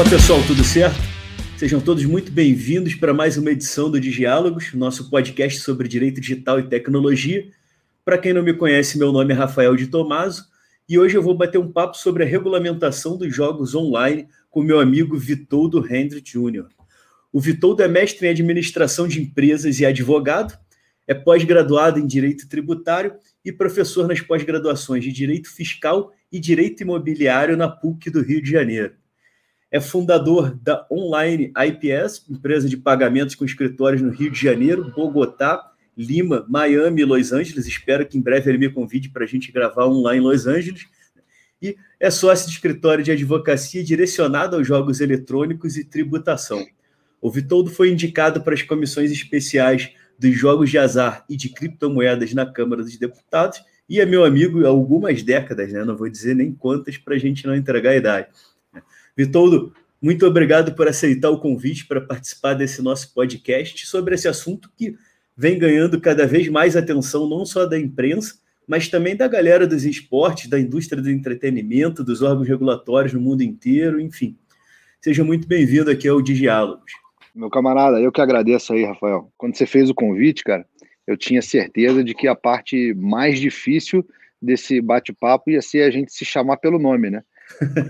Fala pessoal, tudo certo? Sejam todos muito bem-vindos para mais uma edição do Diálogos, nosso podcast sobre direito digital e tecnologia. Para quem não me conhece, meu nome é Rafael de Tomaso e hoje eu vou bater um papo sobre a regulamentação dos jogos online com meu amigo Vitoldo Hendrick Jr. O Vitoldo é mestre em administração de empresas e advogado, é pós-graduado em direito tributário e professor nas pós-graduações de direito fiscal e direito imobiliário na PUC do Rio de Janeiro. É fundador da Online IPS, empresa de pagamentos com escritórios no Rio de Janeiro, Bogotá, Lima, Miami e Los Angeles. Espero que em breve ele me convide para a gente gravar um lá em Los Angeles. E é sócio de escritório de advocacia direcionado aos jogos eletrônicos e tributação. O Vitoldo foi indicado para as comissões especiais dos jogos de azar e de criptomoedas na Câmara dos Deputados e é meu amigo há algumas décadas, né? não vou dizer nem quantas para a gente não entregar a idade. Vitoldo, muito obrigado por aceitar o convite para participar desse nosso podcast sobre esse assunto que vem ganhando cada vez mais atenção, não só da imprensa, mas também da galera dos esportes, da indústria do entretenimento, dos órgãos regulatórios no mundo inteiro, enfim. Seja muito bem-vindo aqui ao Diálogos. Meu camarada, eu que agradeço aí, Rafael. Quando você fez o convite, cara, eu tinha certeza de que a parte mais difícil desse bate-papo ia ser a gente se chamar pelo nome, né?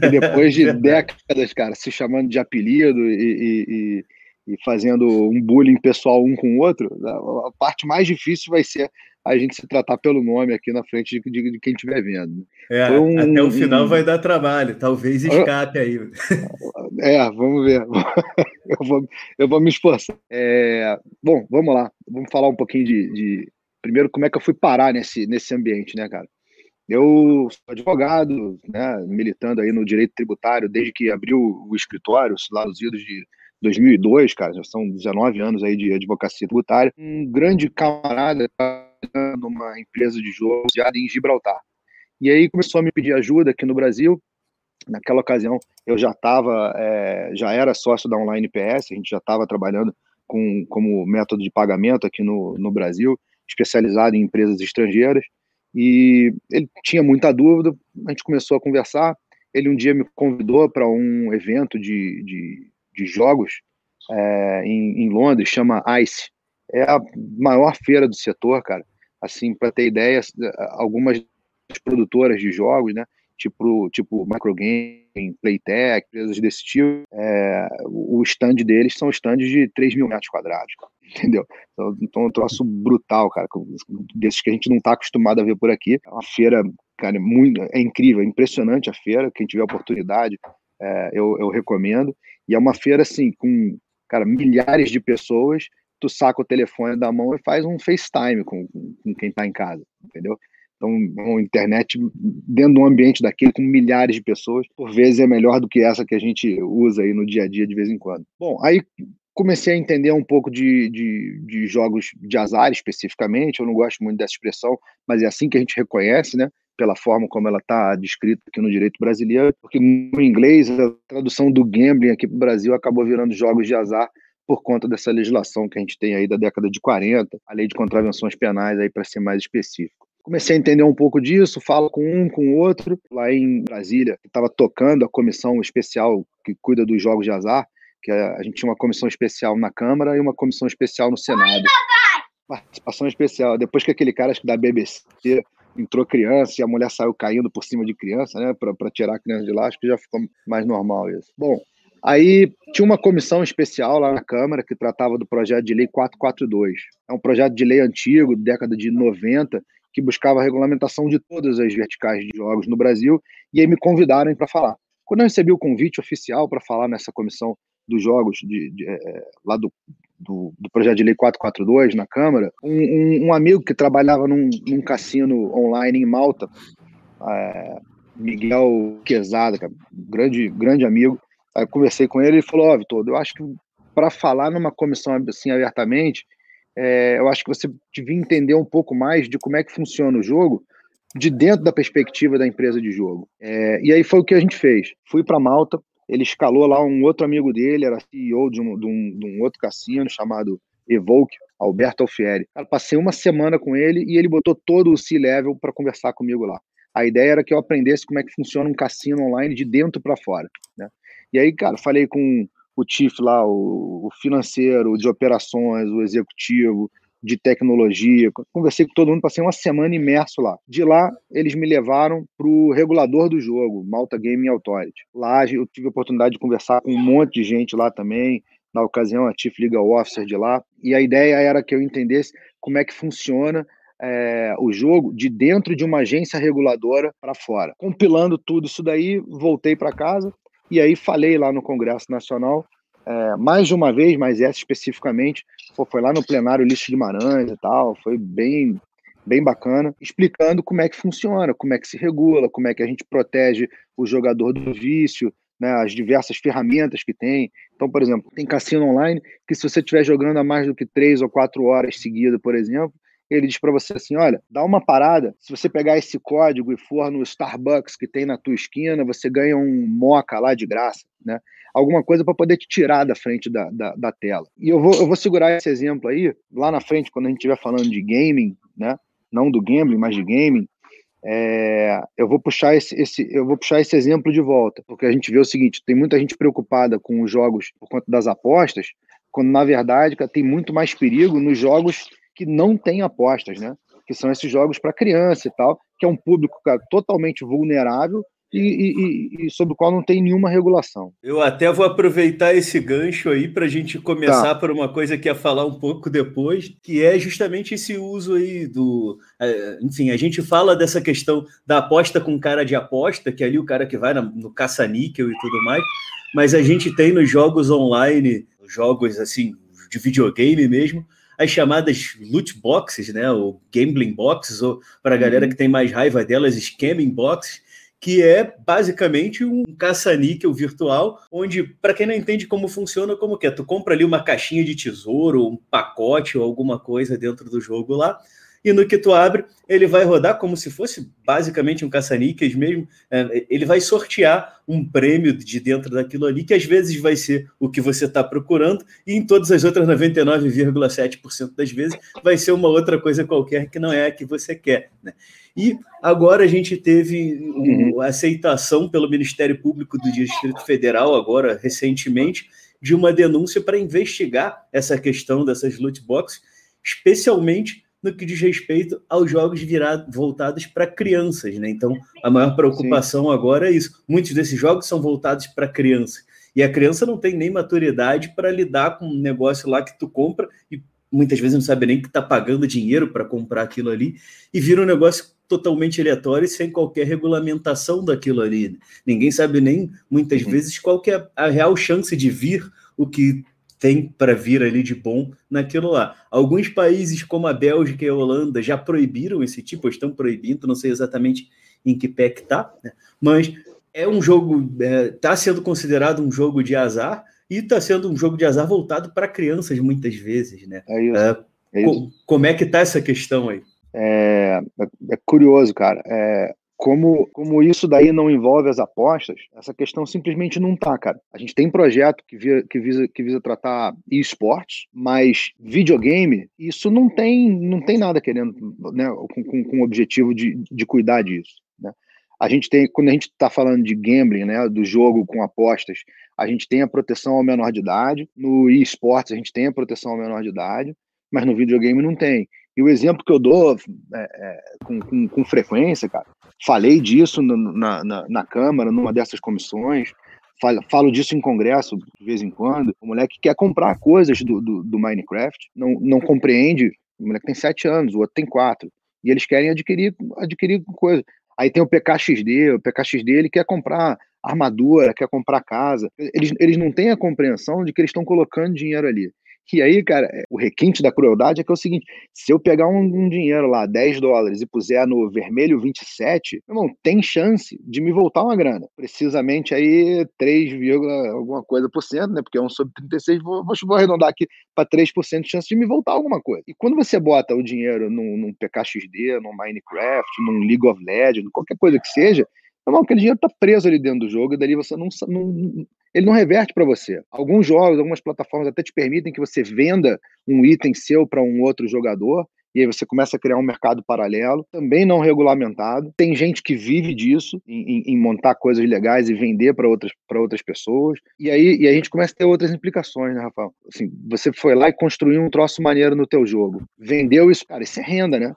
E depois de décadas, cara, se chamando de apelido e, e, e, fazendo um bullying pessoal um com o outro, a parte mais difícil vai ser a gente se tratar pelo nome aqui na frente de, de, de quem estiver vendo. É, um, até o final um... vai dar trabalho, talvez escape aí. É, vamos ver. Eu vou, eu vou me esforçar. É, bom, vamos lá. Vamos falar um pouquinho de, de, Primeiro, como é que eu fui parar nesse, nesse ambiente, né, cara? Eu sou advogado, né, militando aí no direito tributário desde que abriu o escritório, lá nos idos de 2002, cara, já são 19 anos aí de advocacia tributária. Um grande camarada numa empresa de jogos em Gibraltar. E aí começou a me pedir ajuda aqui no Brasil. Naquela ocasião eu já estava, é, já era sócio da Online PS, a gente já estava trabalhando com, como método de pagamento aqui no, no Brasil, especializado em empresas estrangeiras. E ele tinha muita dúvida, a gente começou a conversar. Ele um dia me convidou para um evento de, de, de jogos é, em, em Londres, chama ICE. É a maior feira do setor, cara assim, para ter ideia, algumas produtoras de jogos, né, tipo, tipo Microgame, Playtech, empresas desse tipo, é, o stand deles são stands de 3 mil metros quadrados, entendeu? Então, então é um troço brutal, cara, desses que a gente não está acostumado a ver por aqui. É uma feira, cara, é muito, é incrível, é impressionante a feira, quem tiver oportunidade, é, eu, eu recomendo. E é uma feira, assim, com, cara, milhares de pessoas tu saca o telefone da mão e faz um FaceTime com, com quem está em casa, entendeu? Então, uma internet dentro de um ambiente daquele com milhares de pessoas, por vezes é melhor do que essa que a gente usa aí no dia a dia de vez em quando. Bom, aí comecei a entender um pouco de, de, de jogos de azar especificamente. Eu não gosto muito dessa expressão, mas é assim que a gente reconhece, né? Pela forma como ela está descrita aqui no direito brasileiro, porque no inglês a tradução do gambling aqui para o Brasil acabou virando jogos de azar por conta dessa legislação que a gente tem aí da década de 40, a lei de contravenções penais aí para ser mais específico. Comecei a entender um pouco disso, falo com um, com o outro. Lá em Brasília, estava tocando a comissão especial que cuida dos jogos de azar, que a, gente tinha uma comissão especial na Câmara e uma comissão especial no Senado. Participação especial. Depois que aquele cara, acho que da BBC, entrou criança e a mulher saiu caindo por cima de criança, né, para tirar a criança de lá, acho que já ficou mais normal isso. Bom, Aí tinha uma comissão especial lá na Câmara que tratava do projeto de lei 442. É um projeto de lei antigo, década de 90, que buscava a regulamentação de todas as verticais de jogos no Brasil, e aí me convidaram para falar. Quando eu recebi o convite oficial para falar nessa comissão dos jogos de, de, é, lá do, do, do, projeto de lei 442 na Câmara, um, um, um amigo que trabalhava num, num, cassino online em Malta, é, Miguel Quezada, grande, grande amigo, Aí eu conversei com ele e falou: Ó, oh, Vitor, eu acho que para falar numa comissão assim abertamente, é, eu acho que você devia entender um pouco mais de como é que funciona o jogo de dentro da perspectiva da empresa de jogo. É, e aí foi o que a gente fez. Fui para Malta, ele escalou lá um outro amigo dele, era CEO de um, de um, de um outro cassino chamado Evoke, Alberto Alfieri. Cara, passei uma semana com ele e ele botou todo o C-Level para conversar comigo lá. A ideia era que eu aprendesse como é que funciona um cassino online de dentro para fora. Né? E aí, cara, falei com o chief lá, o, o financeiro, de operações, o executivo, de tecnologia. Conversei com todo mundo, passei uma semana imerso lá. De lá, eles me levaram para o regulador do jogo, Malta Gaming Authority. Lá eu tive a oportunidade de conversar com um monte de gente lá também, na ocasião a Chief Legal Officer de lá, e a ideia era que eu entendesse como é que funciona é, o jogo de dentro de uma agência reguladora para fora. Compilando tudo isso daí, voltei para casa e aí falei lá no Congresso Nacional é, mais de uma vez, mas essa especificamente, foi lá no plenário Lixo Guimarães e tal, foi bem, bem bacana, explicando como é que funciona, como é que se regula, como é que a gente protege o jogador do vício, né, as diversas ferramentas que tem. Então, por exemplo, tem cassino online que se você estiver jogando há mais do que três ou quatro horas seguidas, por exemplo, ele diz para você assim, olha, dá uma parada, se você pegar esse código e for no Starbucks que tem na tua esquina, você ganha um moca lá de graça, né? Alguma coisa para poder te tirar da frente da, da, da, tela. E eu vou, eu vou segurar esse exemplo aí, lá na frente, quando a gente estiver falando de gaming, né? Não do gambling, mas de gaming, é, eu vou puxar esse, esse, eu vou puxar esse exemplo de volta, porque a gente vê o seguinte: tem muita gente preocupada com os jogos por conta das apostas, quando na verdade tem muito mais perigo nos jogos que não têm apostas, né? Que são esses jogos para criança e tal, que é um público cara, totalmente vulnerável e, e, e, sobre o qual não tem nenhuma regulação. Eu até vou aproveitar esse gancho aí para a gente começar tá. por uma coisa que ia falar um pouco depois, que é justamente esse uso aí do. É, enfim, a gente fala dessa questão da aposta com cara de aposta, que é ali o cara que vai no caça-níquel e tudo mais, mas a gente tem nos jogos online, jogos assim, de videogame mesmo, as chamadas loot boxes, né, ou gambling boxes, ou para a galera uhum. que tem mais raiva delas, scamming boxes, que é basicamente um caça-níquel virtual, onde, para quem não entende como funciona, como que é, tu compra ali uma caixinha de tesouro, um pacote ou alguma coisa dentro do jogo lá, e no que tu abre, ele vai rodar como se fosse basicamente um caça-níqueis mesmo. É, ele vai sortear um prêmio de dentro daquilo ali, que às vezes vai ser o que você está procurando, e em todas as outras 99,7% das vezes vai ser uma outra coisa qualquer que não é a que você quer. Né? E agora a gente teve uhum. a aceitação pelo Ministério Público do Distrito Federal, agora recentemente, de uma denúncia para investigar essa questão dessas loot boxes, especialmente no que diz respeito aos jogos virados, voltados para crianças, né? Então, a maior preocupação Sim. agora é isso. Muitos desses jogos são voltados para crianças. E a criança não tem nem maturidade para lidar com um negócio lá que tu compra e muitas vezes não sabe nem que está pagando dinheiro para comprar aquilo ali e vira um negócio totalmente aleatório e sem qualquer regulamentação daquilo ali. Ninguém sabe nem, muitas uhum. vezes, qual que é a real chance de vir o que tem para vir ali de bom naquilo lá. Alguns países, como a Bélgica e a Holanda, já proibiram esse tipo, estão proibindo, não sei exatamente em que pé que tá, né? mas é um jogo, está é, tá sendo considerado um jogo de azar e está sendo um jogo de azar voltado para crianças muitas vezes, né? É isso. É, é isso. como é que tá essa questão aí? É, é curioso, cara. É, como, como isso daí não envolve as apostas, essa questão simplesmente não tá, cara. A gente tem projeto que, via, que, visa, que visa tratar esportes, mas videogame, isso não tem, não tem nada querendo, né, com, com, com o objetivo de, de cuidar disso, né? A gente tem, quando a gente está falando de gambling, né, do jogo com apostas, a gente tem a proteção ao menor de idade. No esportes, a gente tem a proteção ao menor de idade, mas no videogame não tem. E o exemplo que eu dou é, é, com, com, com, frequência, cara, falei disso no, na, na, na, Câmara, numa dessas comissões, falo, falo, disso em congresso de vez em quando. O moleque quer comprar coisas do, do, do Minecraft, não, não compreende. O moleque tem sete anos, o outro tem quatro. E eles querem adquirir, adquirir coisa. Aí tem o PKXD, o PKXD ele quer comprar armadura, quer comprar casa. Eles, eles não têm a compreensão de que eles estão colocando dinheiro ali. E aí, cara, é, o requinte da crueldade é que é o seguinte: se eu pegar um, um dinheiro lá, 10 dólares, e puser no vermelho 27, irmão, tem chance de me voltar uma grana. Precisamente aí 3, alguma coisa por cento, né? Porque é um sobre 36, vou, vou arredondar aqui para 3% de chance de me voltar alguma coisa. E quando você bota o dinheiro num, num PKXD, num Minecraft, num League of Legends, qualquer coisa que seja, Irmão, aquele dinheiro está preso ali dentro do jogo e dali você não, não ele não reverte para você. Alguns jogos, algumas plataformas até te permitem que você venda um item seu para um outro jogador e aí você começa a criar um mercado paralelo, também não regulamentado. Tem gente que vive disso, em, em montar coisas legais e vender para outras, outras pessoas. E aí, e a gente começa a ter outras implicações, né, Rafael? Assim, você foi lá e construiu um troço maneiro no teu jogo. Vendeu isso, cara, isso é renda, né?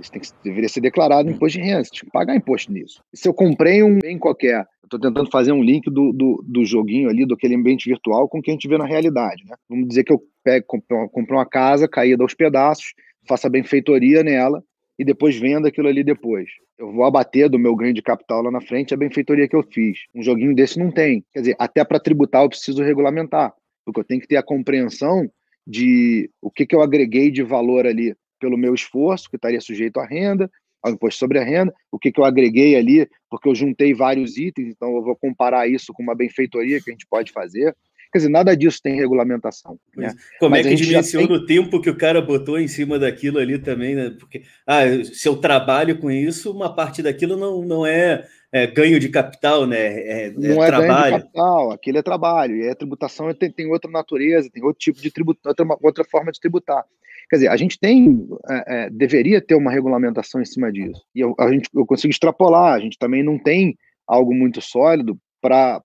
Isso tem que, deveria ser declarado imposto de renda, você tem que pagar imposto nisso. Se eu comprei um bem qualquer, estou tentando fazer um link do, do, do, joguinho ali, do aquele ambiente virtual, com o que a gente vê na realidade. Né? Vamos dizer que eu pego, compro uma casa caída aos pedaços, faça benfeitoria nela e depois venda aquilo ali depois. Eu vou abater do meu ganho de capital lá na frente a benfeitoria que eu fiz. Um joguinho desse não tem. Quer dizer, até para tributar eu preciso regulamentar, porque eu tenho que ter a compreensão de o que, que eu agreguei de valor ali pelo meu esforço, que estaria sujeito à renda, ao imposto sobre a renda, o que, que eu agreguei ali, porque eu juntei vários itens, então eu vou comparar isso com uma benfeitoria que a gente pode fazer. Quer dizer, nada disso tem regulamentação. Né? Como Mas é que dimensiona tem... o tempo que o cara botou em cima daquilo ali também, né? Porque ah, se eu trabalho com isso, uma parte daquilo não, não é, é ganho de capital, né? É, é não é trabalho. ganho de capital, aquilo é trabalho. E a tributação tem, tem outra natureza, tem outro tipo de tributo, outra, outra forma de tributar. Quer dizer, a gente tem, é, é, deveria ter uma regulamentação em cima disso. E eu, a gente, eu consigo extrapolar, a gente também não tem algo muito sólido para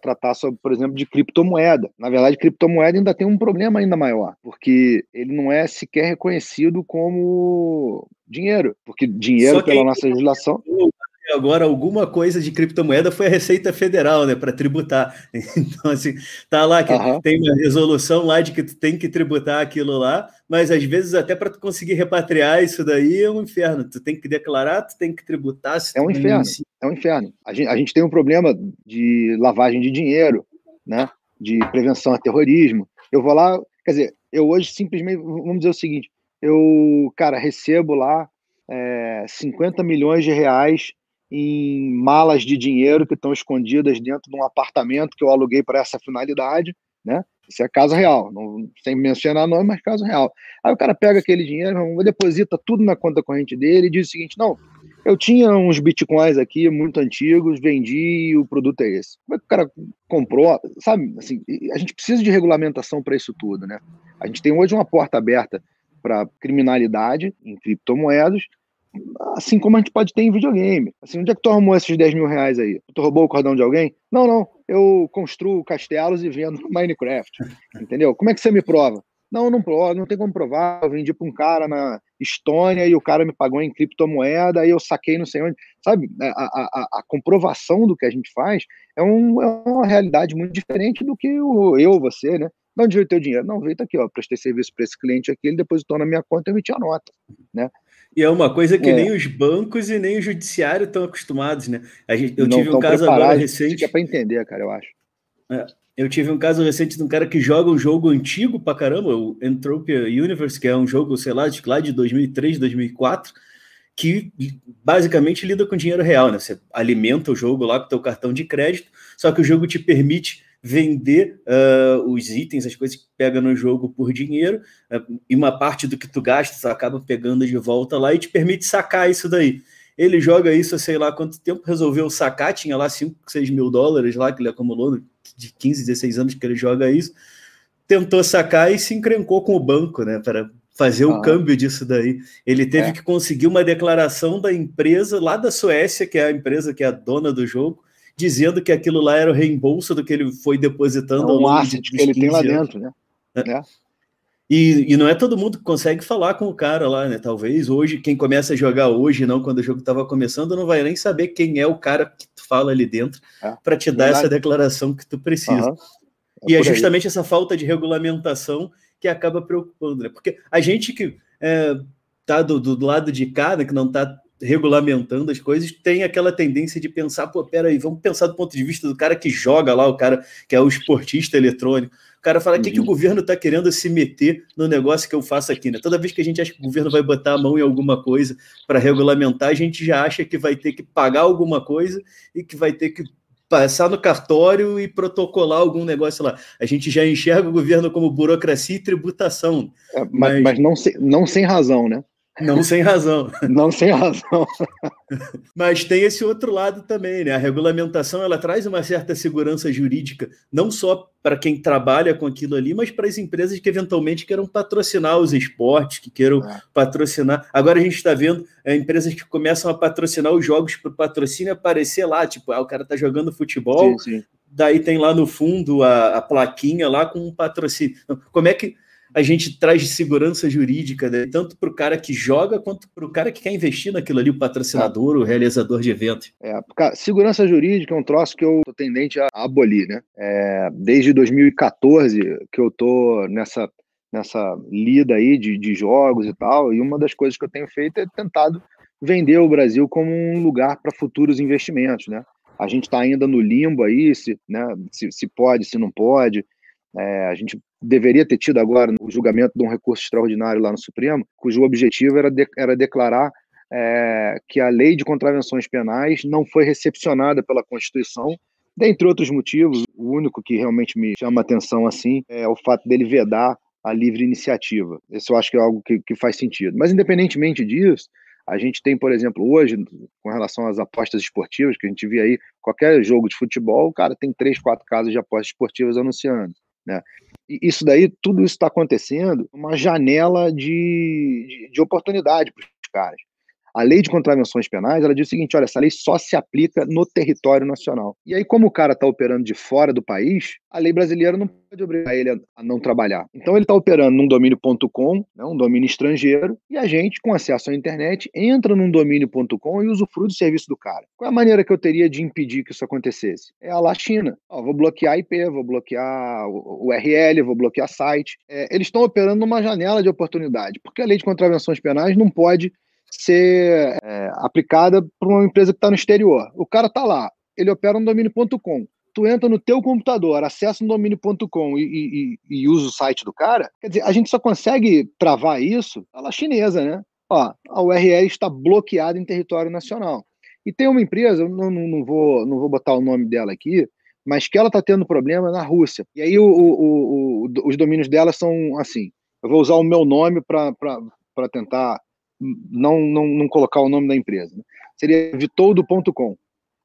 tratar sobre, por exemplo, de criptomoeda. Na verdade, criptomoeda ainda tem um problema ainda maior, porque ele não é sequer reconhecido como dinheiro, porque dinheiro pela nossa legislação agora alguma coisa de criptomoeda foi a Receita Federal, né, para tributar. Então, assim, tá lá que uhum. tem uma resolução lá de que tu tem que tributar aquilo lá, mas às vezes até para tu conseguir repatriar isso daí é um inferno. Tu tem que declarar, tu tem que tributar. É um inferno, é um inferno. A gente, a gente tem um problema de lavagem de dinheiro, né, de prevenção a terrorismo. Eu vou lá, quer dizer, eu hoje simplesmente, vamos dizer o seguinte, eu, cara, recebo lá é, 50 milhões de reais em malas de dinheiro que estão escondidas dentro de um apartamento que eu aluguei para essa finalidade, né? Isso é caso real, não, sem mencionar nome, mas caso real. Aí o cara pega aquele dinheiro, deposita tudo na conta corrente dele e diz o seguinte: não, eu tinha uns bitcoins aqui muito antigos, vendi e o produto é esse. Como é que o cara comprou? Sabe, assim, a gente precisa de regulamentação para isso tudo, né? A gente tem hoje uma porta aberta para criminalidade em criptomoedas, assim como a gente pode ter em videogame. Assim, onde é que tu arrumou esses 10 mil reais aí? Tu roubou o cordão de alguém? Não, não. Eu construo castelos e vendo Minecraft. Entendeu? Como é que você me prova? Não, não provo, não tem como provar. Eu vendi para um cara na Estônia e o cara me pagou em criptomoeda e eu saquei não sei onde. Sabe, a, a, a comprovação do que a gente faz é, um, é, uma realidade muito diferente do que o, eu, você, né? De onde veio o teu dinheiro? Não, veio tá aqui, ó. Prestei serviço para esse cliente aqui, ele depositou na minha conta e eu emiti a nota, né? E é uma coisa que é. nem os bancos e nem o judiciário estão acostumados, né? A gente, eu não tive um caso agora recente. É para entender, cara, eu acho. É, eu tive um caso recente de um cara que joga um jogo antigo pra caramba, o Entropia Universe, que é um jogo, sei lá, de, lá de 2003, 2004, que basicamente lida com dinheiro real, né? Você alimenta o jogo lá com o teu cartão de crédito, só que o jogo te permite vender uh, os itens, as coisas que pega no jogo por dinheiro, uh, e uma parte do que tu gasta, tu acaba pegando de volta lá e te permite sacar isso daí. Ele joga isso, sei lá quanto tempo, resolveu sacar, tinha lá 5, 6 mil dólares lá que ele acumulou de 15, 16 anos que ele joga isso, tentou sacar e se encrencou com o banco, né, para fazer ah. o câmbio disso daí. Ele teve é. que conseguir uma declaração da empresa lá da Suécia, que é a empresa que é a dona do jogo, dizendo que aquilo lá era o reembolso do que ele foi depositando é ao longo de, que ele tem lá dentro, né? É. é. E, e, não é todo mundo que consegue falar com o cara lá, né? Talvez hoje, quem começa a jogar hoje, não quando o jogo estava começando, não vai nem saber quem é o cara que tu fala ali dentro é, para te dar essa declaração que tu precisa. Uhum. E é justamente essa falta de regulamentação que acaba preocupando, né? Porque a gente que é, tá do, do lado de cá, né, que não está regulamentando as coisas, tem aquela tendência de pensar, pô, peraí, vamos pensar do ponto de vista do cara que joga lá, o cara que é o esportista eletrônico. O cara fala, o uhum. que, que o uhum. governo está querendo se meter no negócio que eu faço aqui, né? Toda vez que a gente acha que o governo vai botar a mão em alguma coisa para regulamentar, a gente já acha que vai ter que pagar alguma coisa e que vai ter que passar no cartório e protocolar algum negócio lá. A gente já enxerga o governo como burocracia e tributação. É, mas, mas, mas não, sem, não sem razão, né? Não sem razão. Não sem razão. Mas tem esse outro lado também, né? A regulamentação ela traz uma certa segurança jurídica, não só para quem trabalha com aquilo ali, mas para as empresas que eventualmente queiram patrocinar os esportes, que queiram é. patrocinar. Agora a gente está vendo é, empresas que começam a patrocinar os jogos para o patrocínio aparecer lá, tipo, ah, o cara está jogando futebol, sim, sim. daí tem lá no fundo a, a plaquinha lá com um patrocínio. Como é que a gente traz de segurança jurídica, né? tanto para o cara que joga quanto para o cara que quer investir naquilo ali, o patrocinador, é. o realizador de evento. É, segurança jurídica é um troço que eu tô tendente a abolir, né? É, desde 2014 que eu tô nessa nessa lida aí de, de jogos e tal, e uma das coisas que eu tenho feito é tentado vender o Brasil como um lugar para futuros investimentos, né? A gente está ainda no limbo aí, se, né, se, se pode, se não pode. É, a gente deveria ter tido agora o julgamento de um recurso extraordinário lá no Supremo, cujo objetivo era, de, era declarar é, que a lei de contravenções penais não foi recepcionada pela Constituição, dentre outros motivos. O único que realmente me chama atenção assim é o fato dele vedar a livre iniciativa. Isso eu acho que é algo que, que faz sentido. Mas, independentemente disso, a gente tem, por exemplo, hoje, com relação às apostas esportivas, que a gente vê aí, qualquer jogo de futebol, cara tem três, quatro casas de apostas esportivas anunciando. Né? E isso daí, tudo isso está acontecendo, uma janela de, de, de oportunidade para os caras. A lei de contravenções penais, ela diz o seguinte, olha, essa lei só se aplica no território nacional. E aí, como o cara está operando de fora do país, a lei brasileira não pode obrigar ele a não trabalhar. Então, ele está operando num domínio.com, né, um domínio estrangeiro, e a gente, com acesso à internet, entra num domínio.com e usufrui do serviço do cara. Qual é a maneira que eu teria de impedir que isso acontecesse? É a lá China. Ó, vou bloquear IP, vou bloquear URL, vou bloquear site. É, eles estão operando numa janela de oportunidade, porque a lei de contravenções penais não pode ser é, aplicada por uma empresa que está no exterior. O cara está lá, ele opera no domínio.com. Tu entra no teu computador, acessa no domínio.com e, e, e, usa o site do cara. Quer dizer, a gente só consegue travar isso pela chinesa, né? Ó, a URL está bloqueada em território nacional. E tem uma empresa, não, não, não, vou, não vou botar o nome dela aqui, mas que ela está tendo problema na Rússia. E aí o, o, o, os domínios dela são assim. Eu vou usar o meu nome para tentar não, não, não colocar o nome da empresa. Né? Seria vitoldo.com.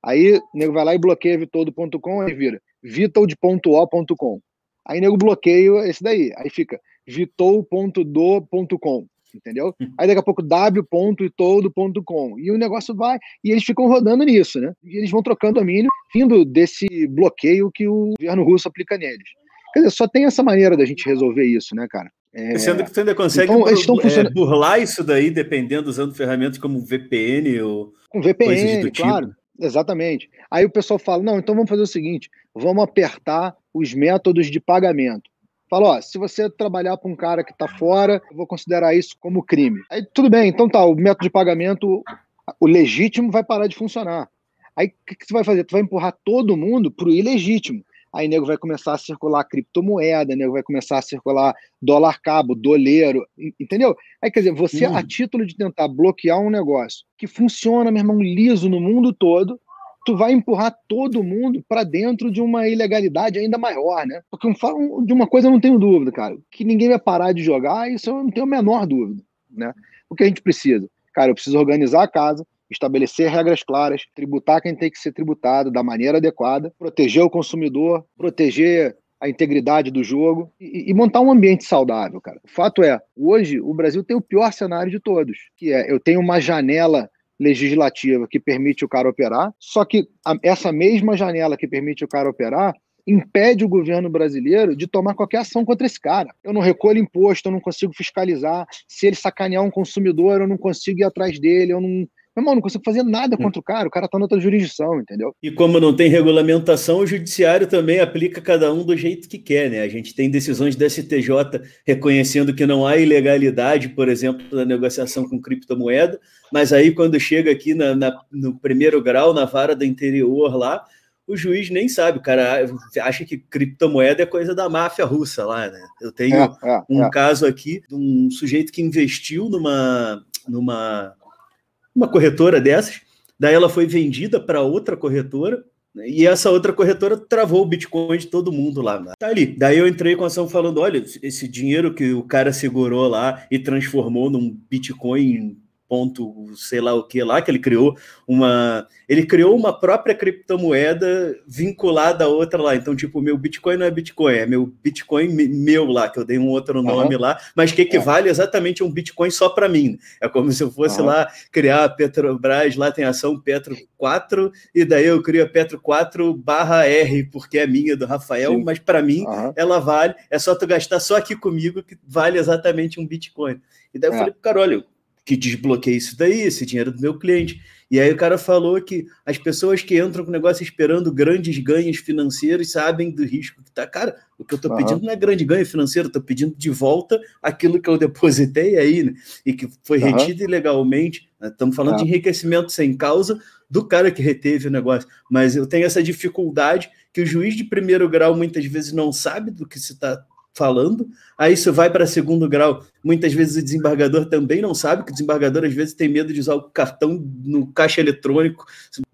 Aí o nego vai lá e bloqueia vitoldo.com, aí vira vitold.o.com. Aí nego bloqueia esse daí. Aí fica vitol.do.com. Entendeu? Aí daqui a pouco w.itoldo.com. E o negócio vai. E eles ficam rodando nisso, né? E eles vão trocando domínio, vindo desse bloqueio que o governo russo aplica neles. Quer dizer, só tem essa maneira da gente resolver isso, né, cara? É... Sendo que você ainda consegue então, bur funcionando... é, burlar isso daí, dependendo, usando ferramentas como VPN ou. Com VPN, tipo. claro. Exatamente. Aí o pessoal fala: não, então vamos fazer o seguinte: vamos apertar os métodos de pagamento. Fala, ó, se você trabalhar para um cara que está fora, eu vou considerar isso como crime. Aí tudo bem, então tá, o método de pagamento, o legítimo vai parar de funcionar. Aí o que, que você vai fazer? Tu vai empurrar todo mundo para o ilegítimo aí nego vai começar a circular criptomoeda, nego vai começar a circular dólar cabo, doleiro, entendeu? Aí quer dizer, você hum. a título de tentar bloquear um negócio que funciona, meu irmão, liso no mundo todo, tu vai empurrar todo mundo para dentro de uma ilegalidade ainda maior, né? Porque de uma coisa eu não tenho dúvida, cara, que ninguém vai parar de jogar, isso eu não tenho a menor dúvida, né? O que a gente precisa? Cara, eu preciso organizar a casa, estabelecer regras claras, tributar quem tem que ser tributado da maneira adequada, proteger o consumidor, proteger a integridade do jogo e, e, montar um ambiente saudável, cara. O fato é, hoje o Brasil tem o pior cenário de todos, que é eu tenho uma janela legislativa que permite o cara operar, só que a, essa mesma janela que permite o cara operar impede o governo brasileiro de tomar qualquer ação contra esse cara. Eu não recolho imposto, eu não consigo fiscalizar. Se ele sacanear um consumidor, eu não consigo ir atrás dele, eu não, meu irmão, não consigo fazer nada hum. contra o cara, o cara tá na outra jurisdição, entendeu? E como não tem regulamentação, o judiciário também aplica cada um do jeito que quer, né? A gente tem decisões da STJ reconhecendo que não há ilegalidade, por exemplo, da negociação com criptomoeda, mas aí quando chega aqui na, na, no primeiro grau, na vara do interior lá, o juiz nem sabe, o cara acha que criptomoeda é coisa da máfia russa lá, né? Eu tenho é, é, um é. caso aqui de um sujeito que investiu numa, numa uma corretora dessas, daí ela foi vendida para outra corretora, E essa outra corretora travou o Bitcoin de todo mundo lá. Tá ali. Daí eu entrei com a ação falando: olha, esse dinheiro que o cara segurou lá e transformou num Bitcoin ponto, sei lá o que lá, que ele criou uma. Ele criou uma própria criptomoeda vinculada a outra lá. Então, tipo, meu Bitcoin não é Bitcoin, é meu Bitcoin meu lá, que eu dei um outro nome uhum. lá, mas que equivale é. exatamente a um Bitcoin só para mim. É como se eu fosse uhum. lá criar a Petrobras, lá tem ação Petro 4, e daí eu crio a Petro 4 barra R, porque é minha do Rafael, Sim. mas para mim uhum. ela vale, é só tu gastar só aqui comigo que vale exatamente um Bitcoin. E daí eu é. falei pro cara, olha, que desbloqueei isso daí, esse dinheiro do meu cliente. E aí o cara falou que as pessoas que entram com o negócio esperando grandes ganhos financeiros sabem do risco que tá. Cara, o que eu estou pedindo não é grande ganho financeiro, estou pedindo de volta aquilo que eu depositei aí, né? E que foi uhum. retido ilegalmente. Estamos falando de enriquecimento sem causa do cara que reteve o negócio. Mas eu tenho essa dificuldade que o juiz de primeiro grau muitas vezes não sabe do que se está falando, aí isso vai para segundo grau. Muitas vezes o desembargador também não sabe, que o desembargador às vezes tem medo de usar o cartão no caixa eletrônico,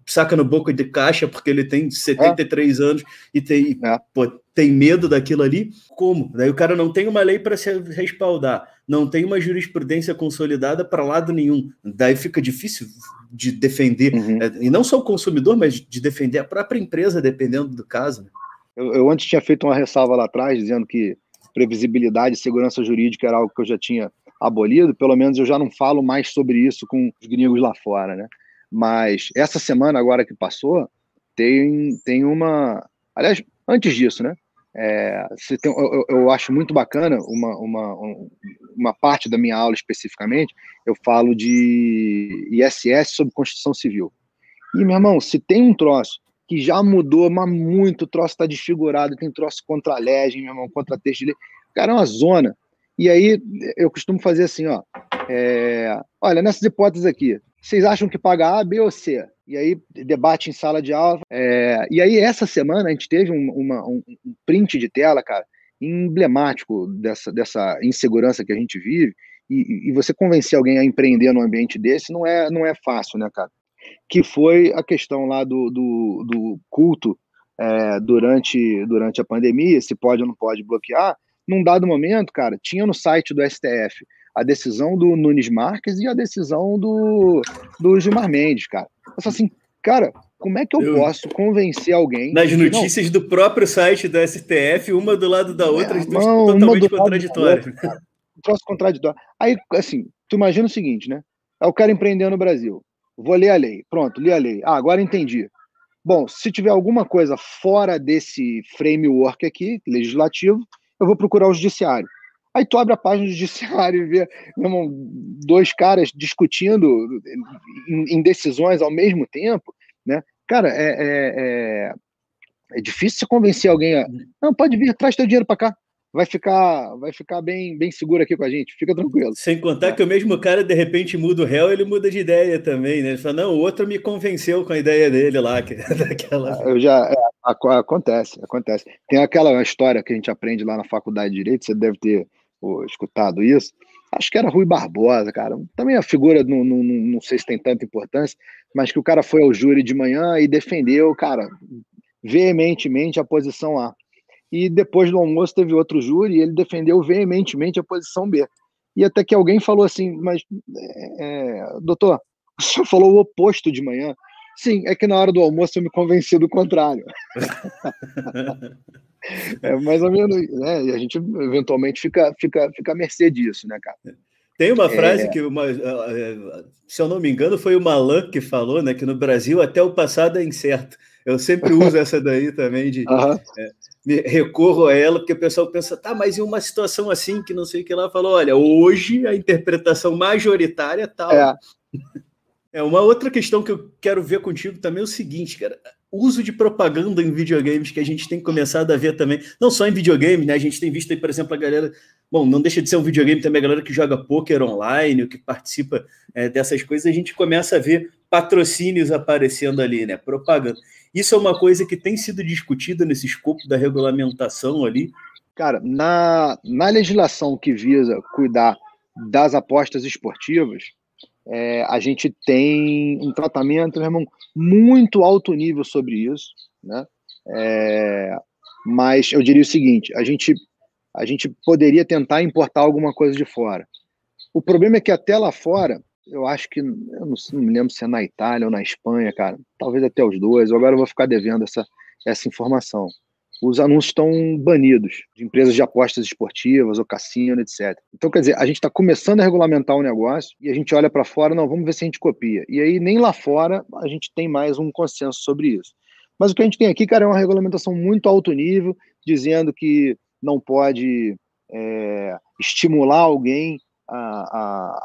saca no boca de caixa porque ele tem 73 é. anos e tem, é. pô, tem medo daquilo ali. Como? Daí o cara não tem uma lei para se respaldar, não tem uma jurisprudência consolidada para lado nenhum. Daí fica difícil de defender, uhum. É, e não só o consumidor, mas de defender a própria empresa, dependendo do caso. Né? Eu, eu antes tinha feito uma ressalva lá atrás, dizendo que previsibilidade e segurança jurídica era algo que eu já tinha abolido, pelo menos eu já não falo mais sobre isso com os gringos lá fora, né? Mas essa semana agora que passou, tem, tem uma. Aliás, antes disso, né? É, tem, eu, eu, acho muito bacana uma, uma, uma parte da minha aula especificamente, eu falo de ISS sobre Constituição Civil. E, meu irmão, se tem um troço que já mudou, mas muito, o troço está desfigurado, tem troço contra legem, meu irmão, contra texto de lei. Cara, é uma zona. E aí eu costumo fazer assim, ó. É, olha, nessas hipóteses aqui, vocês acham que paga A, B ou C? E aí debate em sala de aula. É, e aí essa semana a gente teve um, uma, um, print de tela, cara, emblemático dessa, dessa insegurança que a gente vive. E, e, você convencer alguém a empreender num ambiente desse não é, não é fácil, né, cara? Que foi a questão lá do, do, do culto é, durante, durante a pandemia, se pode ou não pode bloquear. Num dado momento, cara, tinha no site do STF a decisão do Nunes Marques e a decisão do, do Gilmar Mendes, cara. Eu assim, cara, como é que eu, eu, posso convencer alguém? Nas notícias não... do próprio site do STF, uma do lado da outra, é, não, totalmente contraditórias. Troço contraditório. Aí, assim, tu imagina o seguinte, né? É o cara empreendendo no Brasil. Vou ler a lei. Pronto, li a lei. Ah, agora entendi. Bom, se tiver alguma coisa fora desse framework aqui, legislativo, eu vou procurar o judiciário. Aí tu abre a página do judiciário e vê irmão, dois caras discutindo em, em, decisões ao mesmo tempo, né? Cara, é, é, é, é difícil se convencer alguém a. Não, pode vir, traz teu dinheiro para cá vai ficar, vai ficar bem, bem seguro aqui com a gente, fica tranquilo. Sem contar que o mesmo cara, de repente, muda o réu, ele muda de ideia também, né? Ele fala, não, o outro me convenceu com a ideia dele lá. Que, daquela... Eu já, é, acontece, acontece. Tem aquela história que a gente aprende lá na faculdade de Direito, você deve ter pô, escutado isso, acho que era Rui Barbosa, cara. Também a figura, não, não, não sei se tem tanta importância, mas que o cara foi ao júri de manhã e defendeu, cara, veementemente a posição A e depois do almoço teve outro júri e ele defendeu veementemente a posição B. E até que alguém falou assim, mas, é, é doutor, o senhor falou o oposto de manhã. Sim, é que na hora do almoço eu me convenci do contrário. é mais ou menos, né? E a gente eventualmente fica, fica, fica à mercê disso, né, cara? Tem uma frase é... que, uma, se eu não me engano, foi o Malan que falou, né? Que no Brasil até o passado é incerto. Eu sempre uso essa daí também de uhum. é, me recorro a ela, porque o pessoal pensa, tá, mas em uma situação assim, que não sei o que lá, falou, olha, hoje a interpretação majoritária é tal. É. é uma outra questão que eu quero ver contigo também é o seguinte, cara, uso de propaganda em videogames que a gente tem começado a ver também, não só em videogame, né? A gente tem visto aí, por exemplo, a galera, bom, não deixa de ser um videogame também, a galera que joga poker online, que participa é, dessas coisas, a gente começa a ver patrocínios aparecendo ali, né? Propaganda. Isso é uma coisa que tem sido discutida nesse escopo da regulamentação ali? Cara, na, na legislação que visa cuidar das apostas esportivas, é, a gente tem um tratamento, meu irmão, muito alto nível sobre isso. né? É, mas eu diria o seguinte: a gente, a gente poderia tentar importar alguma coisa de fora. O problema é que até lá fora, eu acho que, eu não, não me lembro se é na Itália ou na Espanha, cara, talvez até os dois, agora eu vou ficar devendo essa, essa informação os anúncios estão banidos de empresas de apostas esportivas ou cassino, etc. Então, quer dizer, a gente está começando a regulamentar o negócio e a gente olha para fora, não, vamos ver se a gente copia. E aí, nem lá fora, a gente tem mais um consenso sobre isso. Mas o que a gente tem aqui, cara, é uma regulamentação muito alto nível, dizendo que não pode é, estimular alguém a,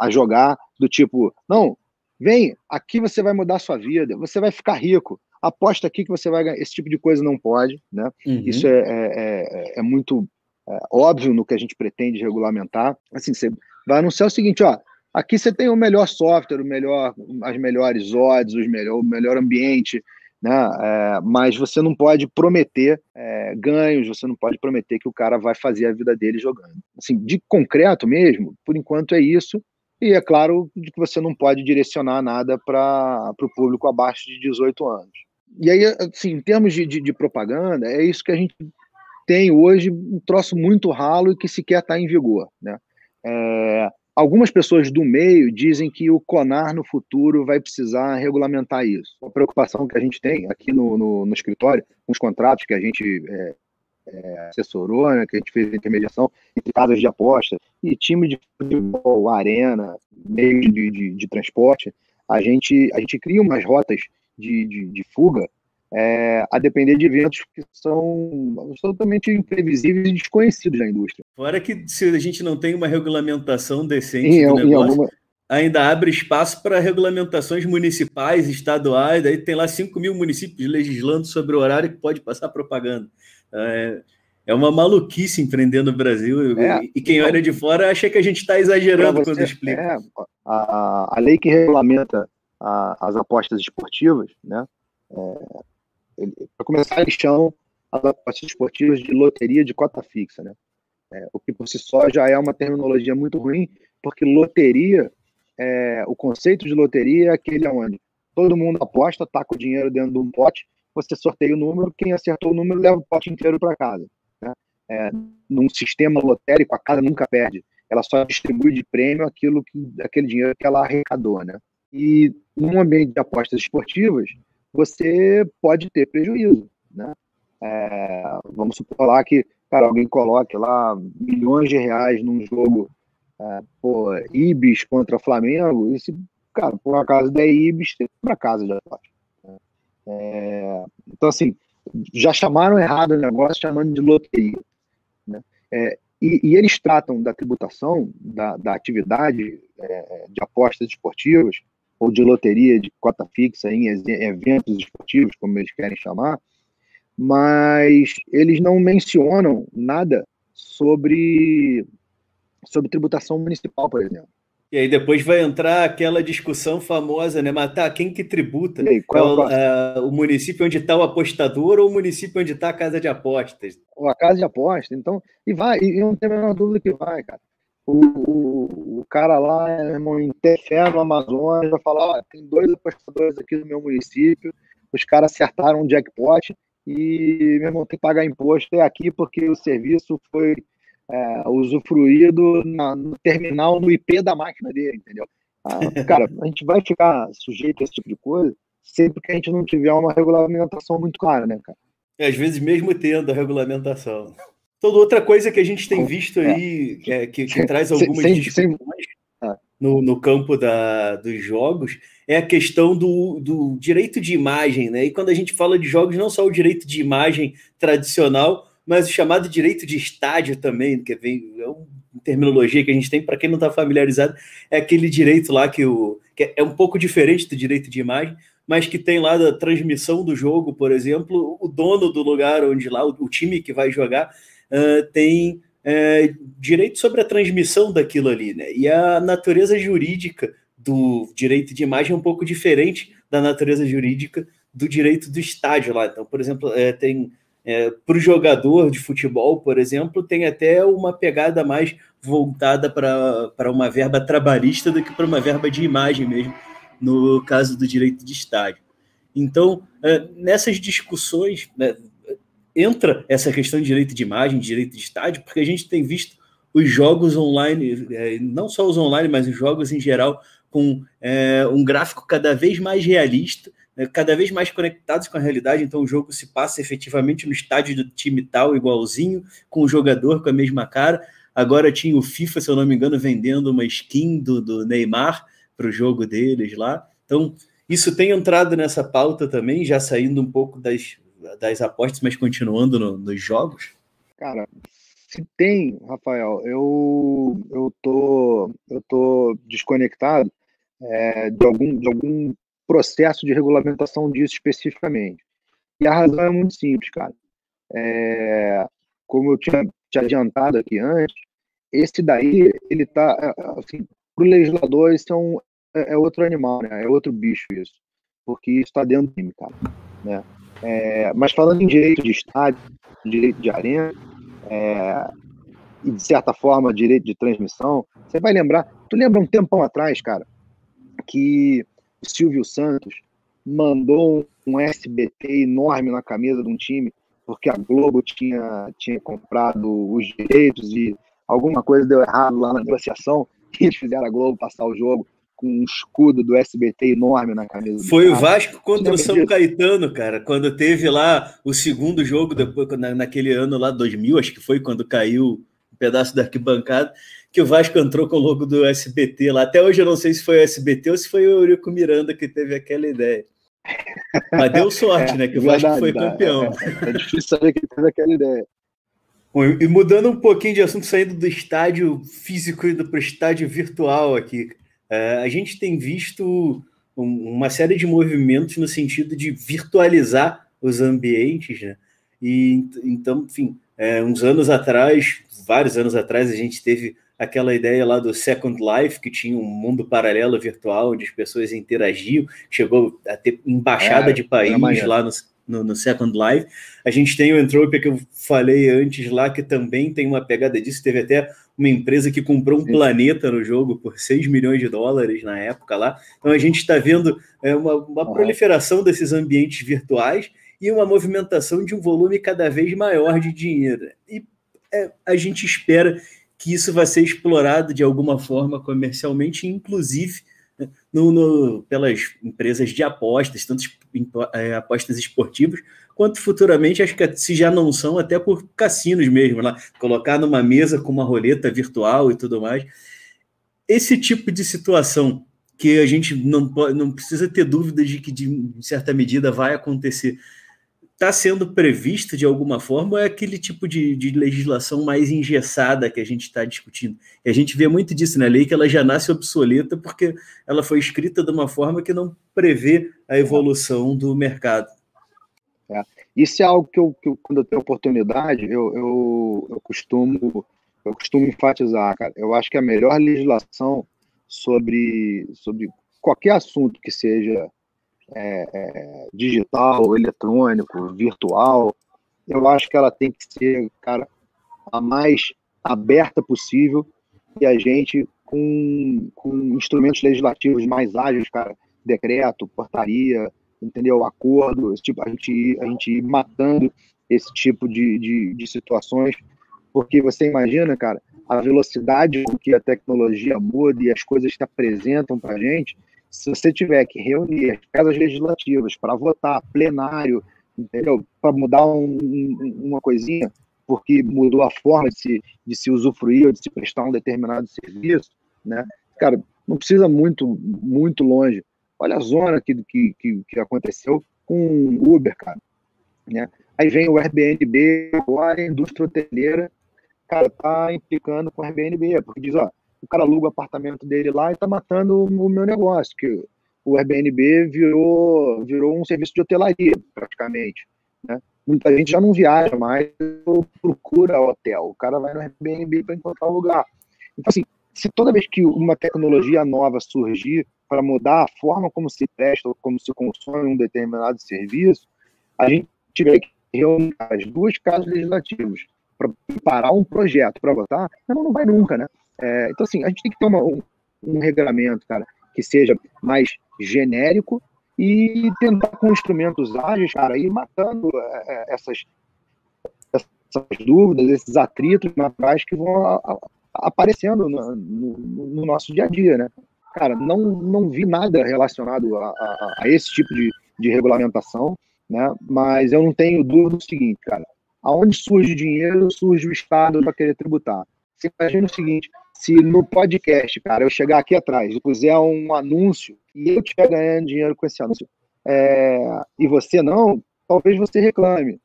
a, a jogar, do tipo, não, vem, aqui você vai mudar a sua vida, você vai ficar rico aposta aqui que você vai ganhar. Esse tipo de coisa não pode, né? Uhum. Isso é, é, é, é muito é, óbvio no que a gente pretende regulamentar. Assim, você vai anunciar o seguinte, ó, aqui você tem o melhor software, o melhor, as melhores odds, os melhor, o melhor ambiente, né? É, mas você não pode prometer é, ganhos, você não pode prometer que o cara vai fazer a vida dele jogando. Assim, de concreto mesmo, por enquanto é isso. E é claro que você não pode direcionar nada para o público abaixo de 18 anos. E aí, assim, em termos de, de, de, propaganda, é isso que a gente tem hoje, um troço muito ralo e que sequer está em vigor. Né? É, algumas pessoas do meio dizem que o CONAR no futuro vai precisar regulamentar isso. A preocupação que a gente tem aqui no, no, no escritório, com os contratos que a gente é, é, assessorou, né, que a gente fez intermediação entre casas de aposta e time de futebol, arena, meio de, de, de transporte, a gente, a gente cria umas rotas de, de, de fuga, é, a depender de eventos que são absolutamente imprevisíveis e desconhecidos na indústria. Fora que se a gente não tem uma regulamentação decente em, do negócio, alguma... ainda abre espaço para regulamentações municipais, estaduais, aí tem lá 5 mil municípios legislando sobre o horário que pode passar propaganda. É, é uma maluquice empreender no Brasil. É, e quem então, olha de fora acha que a gente está exagerando você, quando explica. É, a, a lei que regulamenta a, as apostas esportivas, né? É, Para começar, eles chamam as apostas esportivas de loteria de cota fixa, né? É, o que por si só já é uma terminologia muito ruim, porque loteria, é, o conceito de loteria é aquele onde todo mundo aposta, taca o dinheiro dentro de um pote, você sorteia o número, quem acertou o número leva o pote inteiro para casa. Né? É, num sistema lotérico, a casa nunca perde, ela só distribui de prêmio aquilo que, aquele dinheiro que ela arrecadou, né? E num ambiente de apostas esportivas, você pode ter prejuízo, né? É, vamos supor lá que cara, alguém coloque lá milhões de reais num jogo é, Ibis contra Flamengo, e se, cara, por acaso der Ibis, tem para casa de aposta. Né? É, então, assim, já chamaram errado o negócio chamando de loteria. Né? É, e, e, eles tratam da tributação, da, da atividade é, de apostas esportivas, ou de loteria de cota fixa em eventos esportivos, como eles querem chamar, mas eles não mencionam nada sobre, sobre tributação municipal, por exemplo. E aí depois vai entrar aquela discussão famosa, né? Matar quem que tributa? Aí, qual, é, o, o, município onde está o apostador ou o município onde está a casa de apostas? Ou a casa de apostas, então, e vai, e não tem a menor dúvida que vai, cara o, o, cara lá, irmão, em no Amazonas, vai falar: ó, tem dois apostadores aqui no meu município, os caras acertaram um jackpot e, meu irmão, tem que pagar imposto é aqui porque o serviço foi é, usufruído na, no terminal, no IP da máquina dele, entendeu? Ah, cara, a gente vai ficar sujeito a esse tipo de coisa sempre que a gente não tiver uma regulamentação muito clara, né, cara? É, às vezes, mesmo tendo a regulamentação. Toda outra coisa que a gente tem visto aí, é. que, que, traz algumas sem, discussões sem... no, no campo da, dos jogos, é a questão do, do direito de imagem, né? E quando a gente fala de jogos, não só o direito de imagem tradicional, mas o chamado direito de estádio também, que vem, é uma terminologia que a gente tem, para quem não está familiarizado, é aquele direito lá que, o, que é um pouco diferente do direito de imagem, mas que tem lá da transmissão do jogo, por exemplo, o dono do lugar onde lá, o, o time que vai jogar, uh, tem uh, direito sobre a transmissão daquilo ali, né? E a natureza jurídica do direito de imagem é um pouco diferente da natureza jurídica do direito do estádio lá. Então, por exemplo, é, tem é, para o jogador de futebol, por exemplo, tem até uma pegada mais voltada para uma verba trabalhista do que para uma verba de imagem mesmo, no caso do direito de estádio. Então, é, nessas discussões, né, entra essa questão de direito de imagem, de direito de estádio, porque a gente tem visto os jogos online, é, não só os online, mas os jogos em geral, com é, um gráfico cada vez mais realista, né, cada vez mais conectados com a realidade. Então, o jogo se passa efetivamente no estádio do time tal, igualzinho, com o jogador com a mesma cara. Agora tinha o FIFA, se eu não me engano, vendendo uma skin do, do Neymar para o jogo deles lá. Então, isso tem entrado nessa pauta também, já saindo um pouco das, das apostas, mas continuando no, nos jogos? Cara, se tem, Rafael, eu eu tô eu tô desconectado é, de algum de algum processo de regulamentação disso especificamente. E a razão é muito simples, cara. É, como eu tinha te adiantado aqui antes, esse daí ele tá assim, para legislador isso é um, é, é outro animal, né? É outro bicho isso. Porque isso está dentro do time, cara. Né? É, mas falando em direito de estádio, direito de arena, é, e de certa forma direito de transmissão, você vai lembrar, tu lembra um tempão atrás, cara, que o Silvio Santos mandou um SBT enorme na camisa de um time, porque a Globo tinha, tinha comprado os direitos e alguma coisa deu errado lá na negociação, e eles fizeram a Globo passar o jogo com um escudo do SBT enorme na camisa. Foi o Vasco contra o São disso? Caetano, cara, quando teve lá o segundo jogo, depois na, naquele ano lá, 2000, acho que foi quando caiu um pedaço da arquibancada, que o Vasco entrou com o logo do SBT lá. Até hoje eu não sei se foi o SBT ou se foi o Eurico Miranda que teve aquela ideia. Mas deu sorte, é, né? Que o Vasco verdade, foi campeão. É, é, difícil saber que teve aquela ideia. Bom, e mudando um pouquinho de assunto, saindo do estádio físico e para o estádio virtual aqui. É, a gente tem visto uma série de movimentos no sentido de virtualizar os ambientes, né? E então, enfim, é, uns anos atrás, vários anos atrás, a gente teve aquela ideia lá do Second Life, que tinha um mundo paralelo virtual onde as pessoas interagiam, chegou a ter embaixada é, de país lá no, no, no, Second Life. A gente tem o Entropia que eu falei antes lá, que também tem uma pegada disso, teve até uma empresa que comprou um planeta no jogo por 6 milhões de dólares na época lá. Então a gente está vendo é, uma, uma proliferação desses ambientes virtuais e uma movimentação de um volume cada vez maior de dinheiro. E é, a gente espera que isso vai ser explorado de alguma forma comercialmente, inclusive né, no, no, pelas empresas de apostas, tanto é, apostas esportivas, quanto futuramente, acho que se já não são, até por cassinos mesmo, lá, colocar numa mesa com uma roleta virtual e tudo mais. Esse tipo de situação que a gente não, pode, não precisa ter dúvida de que, de certa medida, vai acontecer, está sendo previsto de alguma forma ou é aquele tipo de, de legislação mais engessada que a gente está discutindo? E a gente vê muito disso na lei, que ela já nasce obsoleta porque ela foi escrita de uma forma que não prevê a evolução do mercado. Isso é algo que eu, que eu, quando eu tenho oportunidade, eu, eu, eu, costumo, eu costumo enfatizar, cara. Eu acho que a melhor legislação sobre, sobre qualquer assunto que seja é, é, digital, eletrônico, virtual, eu acho que ela tem que ser, cara, a mais aberta possível e a gente com, com instrumentos legislativos mais ágeis, cara, decreto, portaria, entendeu? Acordo, tipo, a gente, a gente ir matando esse tipo de, de, de situações, porque você imagina, cara, a velocidade com que a tecnologia muda e as coisas se apresentam para a gente, se você tiver que reunir as casas legislativas para votar, plenário, entendeu? Para mudar um, uma coisinha, porque mudou a forma de se, de se usufruir ou de se prestar um determinado serviço, né? Cara, não precisa muito, muito longe. Olha a zona que, que, que, que aconteceu com o Uber, cara. Né? Aí vem o Airbnb, agora a indústria hoteleira, cara, tá implicando com o Airbnb, porque diz, ó, o cara aluga o apartamento dele lá e tá matando o meu negócio, que o Airbnb virou, virou um serviço de hotelaria, praticamente, né? Muita gente já não viaja mais, procura hotel, o cara vai no Airbnb para encontrar um lugar. Então, assim, se toda vez que uma tecnologia nova surgir, para mudar a forma como se presta ou como se consome um determinado serviço, a gente tiver que reunir as duas casas legislativas para preparar um projeto para votar, não, não vai nunca, né? É, então, assim, a gente tem que ter uma, um, um regulamento, cara, que seja mais genérico e tentar com instrumentos ágeis, cara, ir matando é, essas, essas dúvidas, esses atritos naturais que vão aparecendo no, no, no, nosso dia a dia, né? Cara, não, não vi nada relacionado a, a, a esse tipo de, de regulamentação, né? Mas eu não tenho dúvida do seguinte, cara, aonde surge dinheiro, surge o Estado para querer tributar. Você imagina o seguinte, se no podcast, cara, eu chegar aqui atrás e puser um anúncio e eu estiver ganhando dinheiro com esse anúncio, é, e você não, talvez você reclame.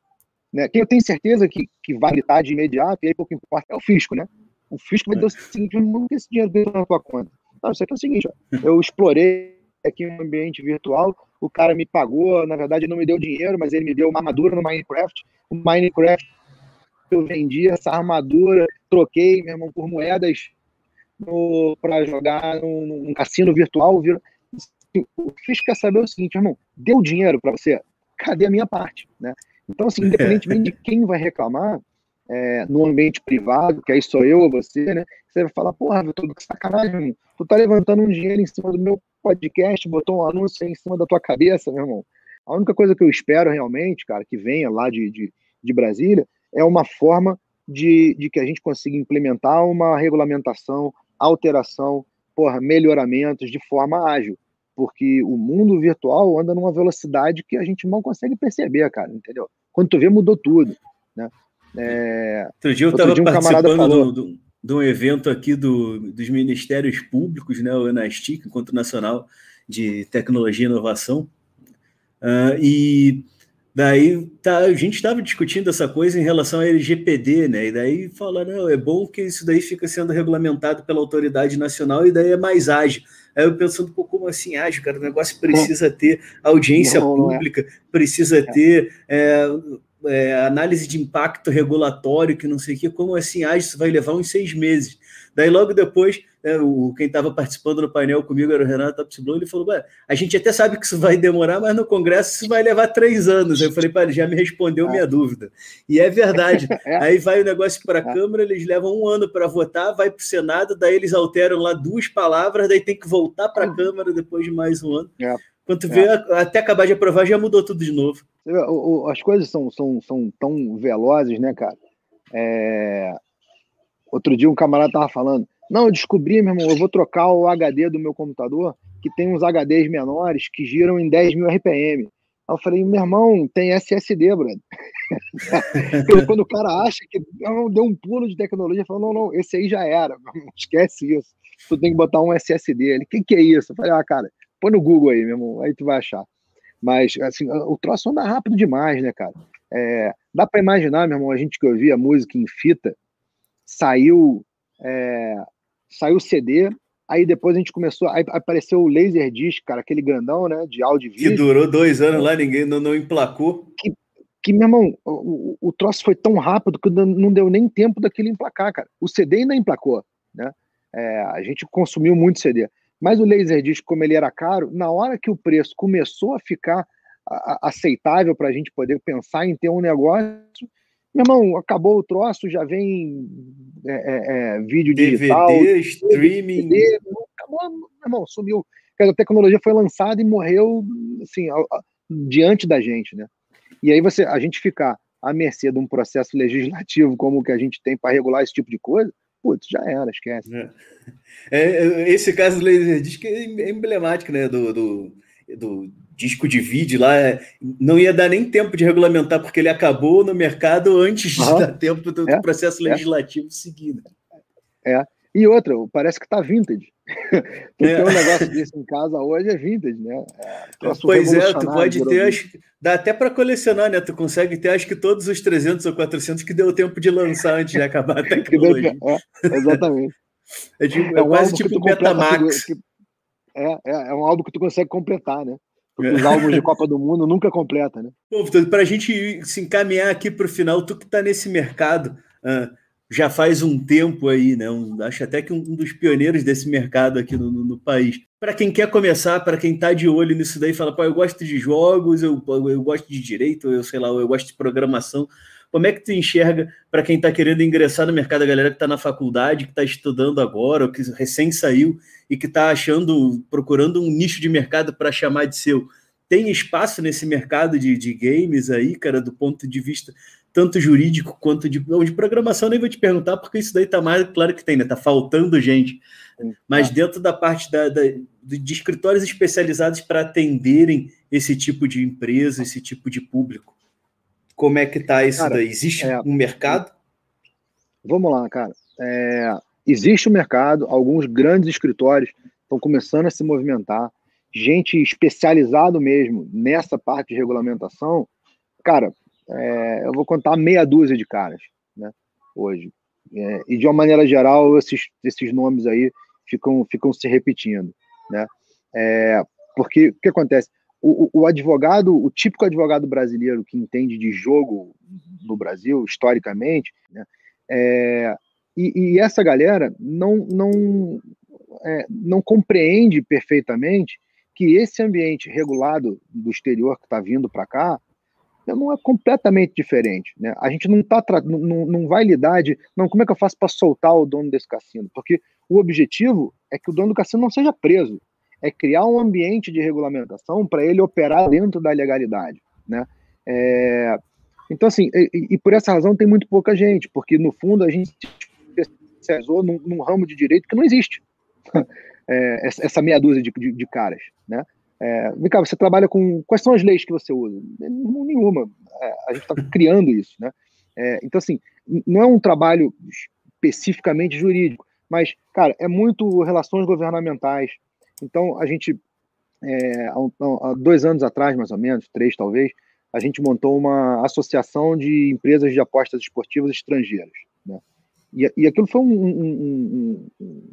Né? Quem eu tenho certeza que, que vai estar de imediato, e aí pouco importa, é o fisco, né? O fisco vai dizer o seguinte, não tem esse dinheiro dentro na tua conta. Não, isso aqui é o seguinte, ó, eu explorei aqui um ambiente virtual, o cara me pagou, na verdade não me deu dinheiro, mas ele me deu uma armadura no Minecraft, o Minecraft eu vendi essa armadura, troquei, meu irmão, por moedas para jogar num, num, cassino virtual. Vira... O fisco quer saber o seguinte, irmão, deu dinheiro para você? Cadê a minha parte? Né? Então, assim, independentemente de quem vai reclamar, é, no ambiente privado, que aí sou eu ou você, né? Você vai falar, porra, Vitor, que sacanagem. Tu tá levantando um dinheiro em cima do meu podcast, botou um anúncio em cima da tua cabeça, meu irmão. A única coisa que eu espero realmente, cara, que venha lá de, de, de Brasília, é uma forma de, de que a gente consiga implementar uma regulamentação, alteração, porra, melhoramentos de forma ágil. Porque o mundo virtual anda numa velocidade que a gente não consegue perceber, cara, entendeu? Quando tu vê, mudou tudo. Né? É, outro dia eu estava um participando do, de um evento aqui do, dos Ministérios Públicos, né, o ENASTIC, Encontro Nacional de Tecnologia e Inovação, uh, e daí tá, a gente estava discutindo essa coisa em relação ao LGPD, né, e daí fala, não, é bom que isso daí fica sendo regulamentado pela autoridade nacional e daí é mais ágil. Aí eu pensando, pô, como assim ágil, cara? O negócio precisa ter audiência não, não é. pública, é. precisa ter é, é, análise de impacto regulatório, que não sei o que, como assim, ah, isso vai levar uns seis meses. Daí logo depois, né, o, quem estava participando do painel comigo era o Renato Apsiblon, ele falou, a gente até sabe que isso vai demorar, mas no Congresso isso vai levar três anos. Eu falei, ele já me respondeu minha dúvida. E é verdade. É. Aí vai o negócio para a é. Câmara, eles levam um ano para votar, vai para o Senado, daí eles alteram lá duas palavras, daí tem que voltar para a Câmara depois de mais um ano. Quando tu vê, é. até acabar de aprovar, já mudou tudo de novo. As coisas são, são, são tão velozes, né, cara? É... Outro dia um camarada tava falando, não, eu descobri, meu irmão, eu vou trocar o HD do meu computador, que tem uns HDs menores que giram em 10 mil RPM. Aí eu falei, meu irmão, tem SSD, brother. Quando o cara acha que deu um pulo de tecnologia, fala, não, não, esse aí já era, esquece isso. Tu tem que botar um SSD. Ele, o que, que é isso? Eu falei, ah, cara, Põe no Google aí, meu irmão, aí tu vai achar. Mas, assim, o troço anda rápido demais, né, cara? É, dá para imaginar, meu irmão, a gente que ouvia música em fita, saiu é, saiu CD, aí depois a gente começou, aí apareceu o Laserdisc, cara, aquele grandão, né, de áudio e vídeo. Que durou dois anos lá, ninguém não, não emplacou. Que, que, meu irmão, o, o troço foi tão rápido que não deu nem tempo daquilo emplacar, cara. O CD ainda emplacou, né? É, a gente consumiu muito CD. Mas o Laserdisc, como ele era caro, na hora que o preço começou a ficar aceitável para a gente poder pensar em ter um negócio, meu irmão, acabou o troço, já vem é, é, é vídeo DVD, digital, streaming. DVD, acabou, meu irmão, sumiu. A tecnologia foi lançada e morreu assim, diante da gente, né? E aí você, a gente ficar à mercê de um processo legislativo como o que a gente tem para regular esse tipo de coisa, putz, já era, esquece. É. É, é, esse caso do Laserdisc é emblemático, né? Do, do, do disco de vídeo lá, é, não ia dar nem tempo de regulamentar, porque ele acabou no mercado antes de dar tempo do, é, processo legislativo seguir. Né? É. E outra, parece que tá vintage. tu é. um negócio desse em casa hoje é vintage, né? É, pois é, tu pode ter, acho, dá até para colecionar, né? Tu consegue ter, acho que todos os 300 ou 400 que deu tempo de lançar antes de acabar a tecnologia. é, exatamente. É, tipo, é, é um quase tipo Betamax. Que, é, é, é um álbum que tu consegue completar, né? Porque os álbuns de Copa do Mundo nunca completa, né? Bom, para a gente se encaminhar aqui para o final, tu que está nesse mercado uh, já faz um tempo aí, né? Um, acho até que um, dos pioneiros desse mercado aqui no, no, no país. Para quem quer começar, para quem está de olho nisso daí, fala, pô, eu gosto de jogos, eu, eu gosto de direito, eu sei lá, eu gosto de programação. Como é que tu enxerga para quem está querendo ingressar no mercado, a galera que está na faculdade, que está estudando agora, ou que recém saiu e que está achando, procurando um nicho de mercado para chamar de seu? tem espaço nesse mercado de, de games aí, cara, do ponto de vista tanto jurídico quanto de, de programação, nem vou te perguntar, porque isso daí tá mais, claro que tem, né? Tá faltando gente. Mas dentro da parte da, da de escritórios especializados para atenderem esse tipo de empresa, esse tipo de público. Como é que tá isso cara, daí? Existe é, um mercado? Vamos lá, cara. É, existe um mercado, alguns grandes escritórios estão começando a se movimentar, gente especializado mesmo nessa parte de regulamentação, cara, é, eu vou contar meia dúzia de caras, né, hoje. É, e de uma maneira geral, esses, esses nomes aí ficam, ficam se repetindo, né? É, porque o que acontece? O, o, advogado, o típico advogado brasileiro que entende de jogo no Brasil, historicamente, né, é, e, e, essa galera não, não, é, não compreende perfeitamente que esse ambiente regulado do exterior que está vindo para cá não é completamente diferente. Né? A gente não, tá, não, não vai lidar de, não, como é que eu faço para soltar o dono desse cassino? Porque o objetivo é que o dono do cassino não seja preso, é criar um ambiente de regulamentação para ele operar dentro da legalidade. Né? É, então, assim, e, e, por essa razão tem muito pouca gente, porque no fundo a gente especializou num, num ramo de direito que não existe. É, essa meia dúzia de, de, de caras, né? É, vem cá, você trabalha com. Quais são as leis que você usa? Nenhuma. É, a gente está criando isso, né? É, então, assim, não é um trabalho especificamente jurídico, mas, cara, é muito relações governamentais. Então, a gente, é, há, há, dois anos atrás, mais ou menos, três talvez, a gente montou uma associação de empresas de apostas esportivas estrangeiras. Né? E, e aquilo foi um, um, um,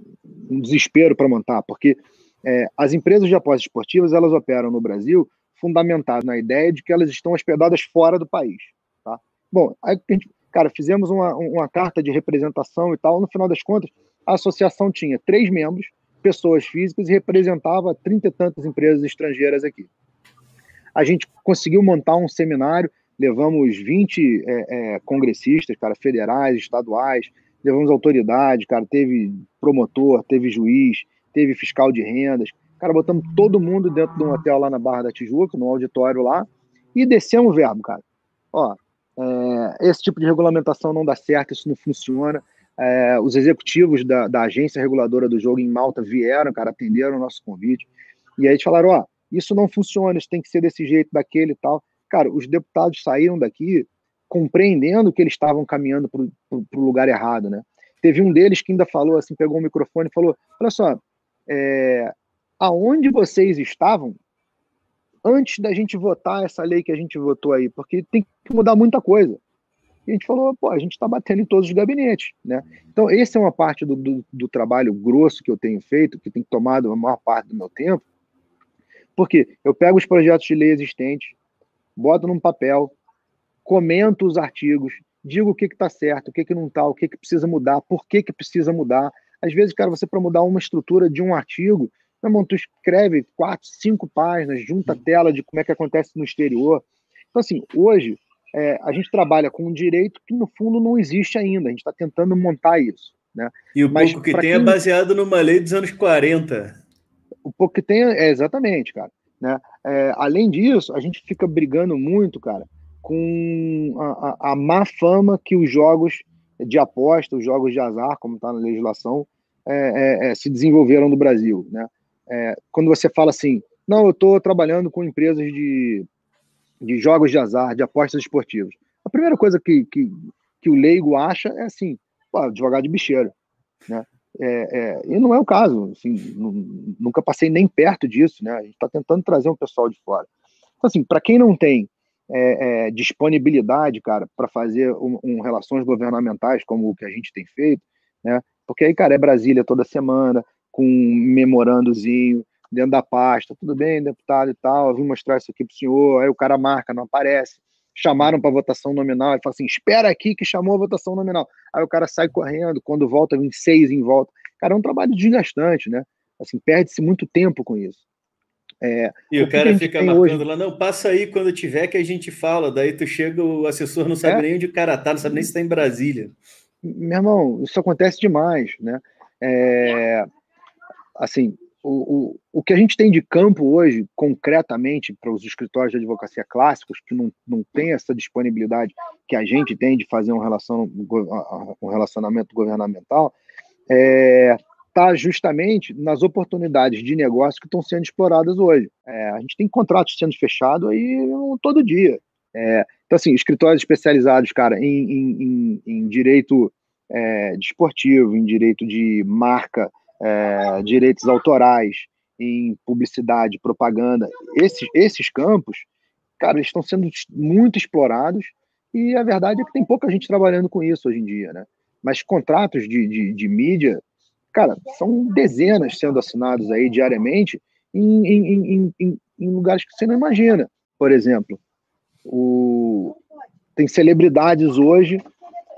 um desespero para montar, porque é, as empresas de apostas esportivas elas operam no Brasil fundamentadas na ideia de que elas estão hospedadas fora do país. Tá? Bom, aí cara, fizemos uma, uma carta de representação e tal. No final das contas, a associação tinha três membros, pessoas físicas, e representava trinta e tantas empresas estrangeiras aqui. A gente conseguiu montar um seminário, levamos 20 é, é, congressistas, cara, federais, estaduais, levamos autoridade, cara, teve promotor, teve juiz, teve fiscal de rendas. Cara, botamos todo mundo dentro de um hotel lá na Barra da Tijuca, no auditório lá, e descemos o verbo, cara. Ó, é, esse tipo de regulamentação não dá certo, isso não funciona. É, os executivos da, da, agência reguladora do jogo em Malta vieram, cara, atenderam o nosso convite. E aí eles falaram: ó, isso não funciona, isso tem que ser desse jeito, daquele e tal. Cara, os deputados saíram daqui compreendendo que eles estavam caminhando para o lugar errado, né? Teve um deles que ainda falou assim, pegou o microfone e falou: olha só, é, aonde vocês estavam antes da gente votar essa lei que a gente votou aí, porque tem que mudar muita coisa. E a gente falou, pô, a gente está batendo em todos os gabinetes, né? Então, essa é uma parte do, do, do, trabalho grosso que eu tenho feito, que tem tomado a maior parte do meu tempo, porque eu pego os projetos de lei existentes, boto num papel, comento os artigos, digo o que está certo, o que, que não está, o que, que precisa mudar, por que, que precisa mudar, às vezes, cara, você para mudar uma estrutura de um artigo, meu irmão, tu escreve quatro, cinco páginas, junta a tela de como é que acontece no exterior. Então, assim, hoje é, a gente trabalha com um direito que, no fundo, não existe ainda. A gente está tentando montar isso. Né? E o Mas, pouco que tem é quem... é baseado numa lei dos anos 40. O pouco que tem é exatamente, cara. Né? É, além disso, a gente fica brigando muito, cara, com a, a, a má fama que os jogos de aposta, os jogos de azar, como está na legislação, é, é, é, se desenvolveram no Brasil. Né? É, quando você fala assim, não, eu estou trabalhando com empresas de, de jogos de azar, de apostas esportivas. A primeira coisa que, que, que o leigo acha é assim, pô, advogado de bicheiro. Né? É, é, e não é o caso, assim, nunca passei nem perto disso, né? A gente está tentando trazer um pessoal de fora. Então, assim, para quem não tem é, é, disponibilidade, cara, para fazer um, um, relações governamentais como o que a gente tem feito, né? Porque aí, cara, é Brasília toda semana, com um memorandozinho dentro da pasta. Tudo bem, deputado e tal, eu vim mostrar isso aqui para o senhor. Aí o cara marca, não aparece. Chamaram para votação nominal, ele fala assim: espera aqui que chamou a votação nominal. Aí o cara sai correndo, quando volta, vem seis em volta. Cara, é um trabalho desgastante, né? Assim, perde-se muito tempo com isso. É, e o, cara fica marcando hoje... lá, não, passa aí quando tiver que a gente fala. Daí tu chega, o assessor não sabe é. nem onde o cara tá, não sabe nem se está em Brasília meu irmão, isso acontece demais, né? É, assim, o, o, o que a gente tem de campo hoje, concretamente, para os escritórios de advocacia clássicos, que não, não tem essa disponibilidade que a gente tem de fazer um, relacion, um relacionamento governamental, é, está justamente nas oportunidades de negócio que estão sendo exploradas hoje. É, a gente tem contratos sendo fechados aí todo dia. É, então, assim, escritórios especializados, cara, em, em, em, direito é, desportivo, em direito de marca, é, direitos autorais, em publicidade, propaganda, esses, esses campos, cara, eles estão sendo muito explorados e a verdade é que tem pouca gente trabalhando com isso hoje em dia, né? Mas contratos de, de, de mídia, cara, são dezenas sendo assinados aí diariamente em, em, em, em lugares que você não imagina. Por exemplo, o... tem celebridades hoje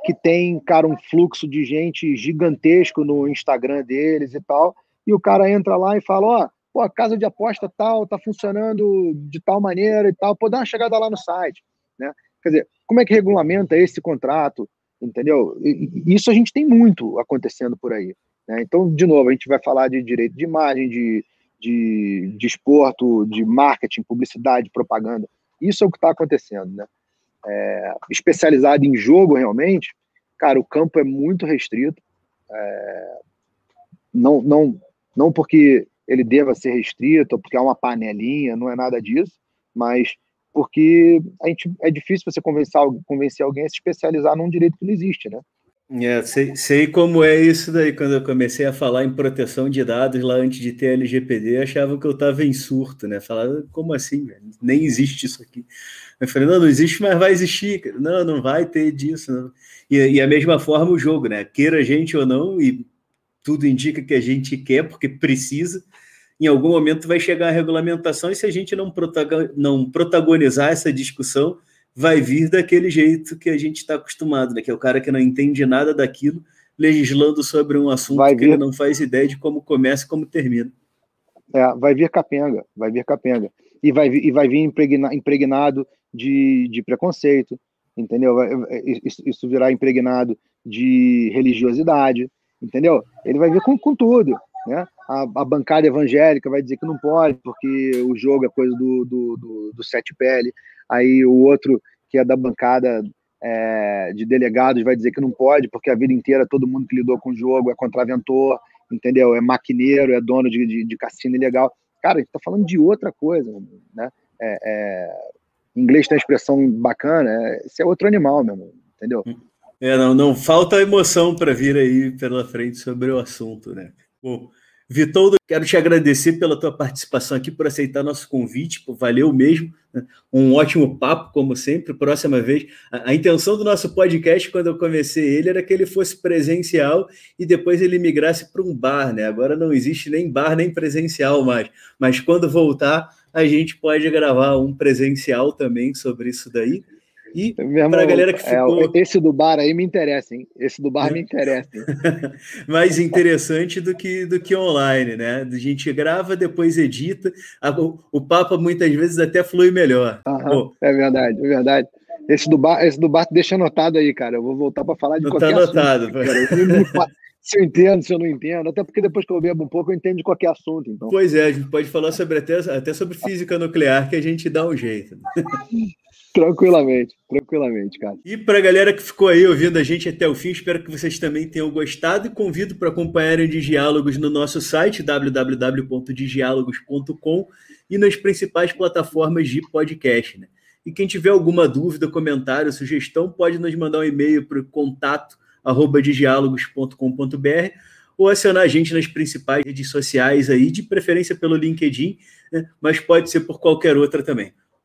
que tem, cara, um fluxo de gente gigantesco no Instagram deles e tal, e o cara entra lá e fala, ó, oh, a casa de aposta tal, tá funcionando de tal maneira e tal, pô, dá uma chegada lá no site, né? Quer dizer, como é que regulamenta esse contrato, entendeu? Isso a gente tem muito acontecendo por aí, né? Então, de novo, a gente vai falar de direito de imagem, de, de, de esporto, de marketing, publicidade, propaganda, isso é o que está acontecendo, né? é, especializado em jogo realmente, cara, o campo é muito restrito. É, não, não, não porque ele deva ser restrito, ou porque há uma panelinha, não é nada disso, mas porque a gente, é difícil você convencer, convencer alguém a se especializar num direito que não existe, né? É, sei, sei, como é isso daí. Quando eu comecei a falar em proteção de dados lá antes de ter LGPD, achavam que eu estava em surto, né? Falaram, como assim, velho? Nem existe isso aqui. Eu falei, não, não existe, mas vai existir. Não, não vai ter disso. Não. E, e a mesma forma o jogo, né? Queira a gente ou não, e tudo indica que a gente quer, porque precisa. Em algum momento vai chegar a regulamentação, e se a gente não protagonizar essa discussão, vai vir daquele jeito que a gente está acostumado, né? que é o cara que não entende nada daquilo, legislando sobre um assunto vai que vir... ele não faz ideia de como começa e como termina. É, vai vir capenga, vai vir capenga. E vai, e vai vir impregna, impregnado de, de preconceito, entendeu? Isso, isso virá impregnado de religiosidade, entendeu? Ele vai vir com, com tudo. Né? A, a, bancada evangélica vai dizer que não pode, porque o jogo é coisa do, do, do, do sete pele aí o outro que é da bancada é, de delegados vai dizer que não pode, porque a vida inteira todo mundo que lidou com o jogo é contraventor, entendeu? É maquineiro, é dono de, de, de cassino ilegal. Cara, a gente tá falando de outra coisa, né? É, é, em inglês tem uma expressão bacana, é, esse é outro animal mesmo, entendeu? É, não, não falta emoção para vir aí pela frente sobre o assunto, né? Bom, Vitoldo, quero te agradecer pela tua participação aqui, por aceitar nosso convite, valeu mesmo, né? um ótimo papo, como sempre, próxima vez. A, a, intenção do nosso podcast, quando eu comecei ele, era que ele fosse presencial e depois ele migrasse para um bar, né? Agora não existe nem bar, nem presencial mais, mas quando voltar, a gente pode gravar um presencial também sobre isso daí. E para a galera que é, ficou. É, esse do bar aí me interessa, hein? Esse do bar me interessa. Mais interessante do que, do que online, né? A gente grava, depois edita. O, o papo muitas vezes até flui melhor. Uhum, é verdade, é verdade. Esse do bar, esse do bar deixa anotado aí, cara. Eu vou voltar para falar de não qualquer tá anotado, assunto. se eu entendo, se eu não entendo, até porque depois que eu bebo um pouco, eu entendo de qualquer assunto. Então. Pois é, a gente pode falar sobre até, até sobre física nuclear, que a gente dá um jeito. Tranquilamente, tranquilamente, cara. E para a galera que ficou aí ouvindo a gente até o fim, espero que vocês também tenham gostado e convido para acompanharem de diálogos no nosso site www.diálogos.com e nas principais plataformas de podcast. Né? E quem tiver alguma dúvida, comentário, sugestão, pode nos mandar um e-mail para contato arroba ou acionar a gente nas principais redes sociais aí, de preferência pelo LinkedIn, né? mas pode ser por qualquer outra também.